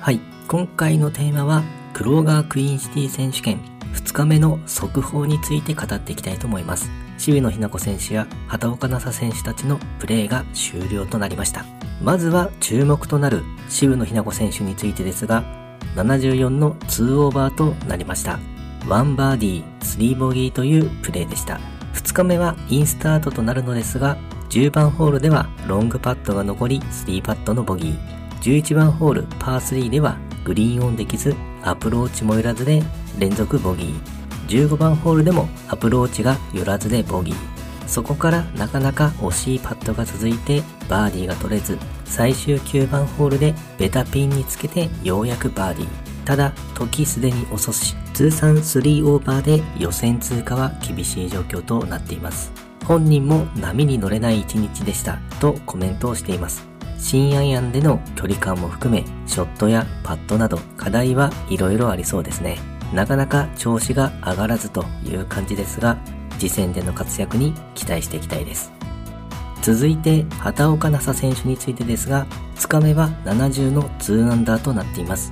はい、今回のテーマは、クローガークイーンシティ選手権2日目の速報について語っていきたいと思います。渋野日向子選手や畑岡奈紗選手たちのプレーが終了となりました。まずは注目となる渋野日向子選手についてですが、74の2オーバーとなりました。1バーディー、3ボギーというプレーでした。2日目はインスタートとなるのですが、10番ホールではロングパットが残り3パットのボギー。11番ホールパー3ではグリーンオンできずアプローチも寄らずで連続ボギー。15番ホールでもアプローチが寄らずでボギー。そこからなかなか惜しいパットが続いてバーディーが取れず、最終9番ホールでベタピンにつけてようやくバーディー。ただ、時すでに遅し、通算3オーバーで予選通過は厳しい状況となっています。本人も波に乗れない一日でしたとコメントをしています。新アイアンでの距離感も含め、ショットやパットなど課題は色々ありそうですね。なかなか調子が上がらずという感じですが、次戦での活躍に期待していきたいです。続いて、畑岡奈紗選手についてですが、2日目は70の2アンダーとなっています。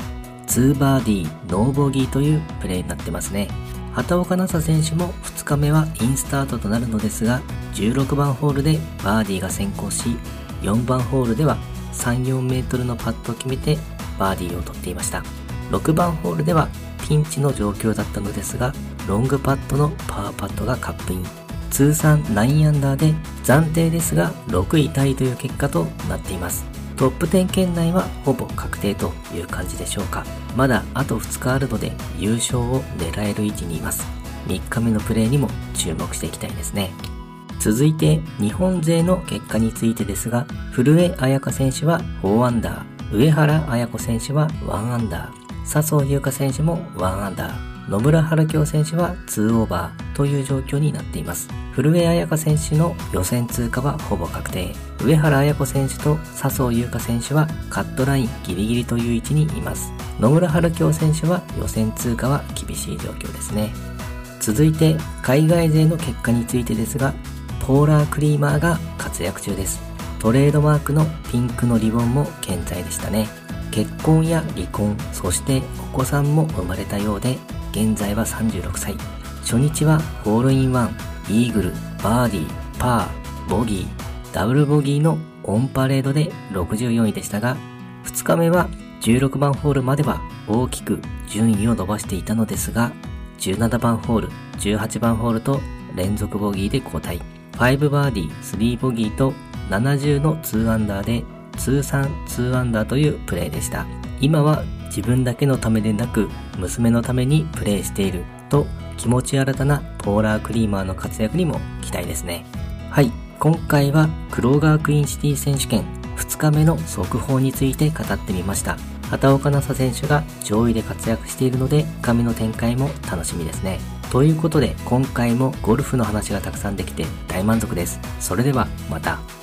2バーディー、ノーボギーというプレーになってますね。畑岡奈紗選手も2日目はインスタートとなるのですが、16番ホールでバーディーが先行し、4番ホールでは3、4メートルのパットを決めてバーディーを取っていました。6番ホールではピンチの状況だったのですが、ロングパットのパワーパットがカップイン。通算9アンダーで暫定ですが6位タイという結果となっています。トップ10圏内はほぼ確定という感じでしょうか。まだあと2日あるので優勝を狙える位置にいます。3日目のプレーにも注目していきたいですね。続いて日本勢の結果についてですが、古江彩佳選手は4アンダー、上原彩子選手は1アンダー、笹生優花選手も1アンダー、野村春京選手は2オーバーという状況になっています。古江彩佳選手の予選通過はほぼ確定。上原彩子選手と笹生優花選手はカットラインギリギリという位置にいます。野村春京選手は予選通過は厳しい状況ですね。続いて海外勢の結果についてですが、ポーラークリーマーが活躍中です。トレードマークのピンクのリボンも健在でしたね。結婚や離婚、そしてお子さんも生まれたようで、現在は36歳。初日はホールインワン、イーグル、バーディー、パー、ボギー、ダブルボギーのオンパレードで64位でしたが、2日目は16番ホールまでは大きく順位を伸ばしていたのですが、17番ホール、18番ホールと連続ボギーで交代。5バーディー、3ボギーと70の2アンダーで通算2アンダーというプレーでした。今は自分だけのためでなく娘のためにプレーしていると気持ち新たなポーラークリーマーの活躍にも期待ですね。はい、今回はクローガークイーンシティ選手権2日目の速報について語ってみました。畑岡奈紗選手が上位で活躍しているので、神の展開も楽しみですね。ということで、今回もゴルフの話がたくさんできて大満足です。それではまた。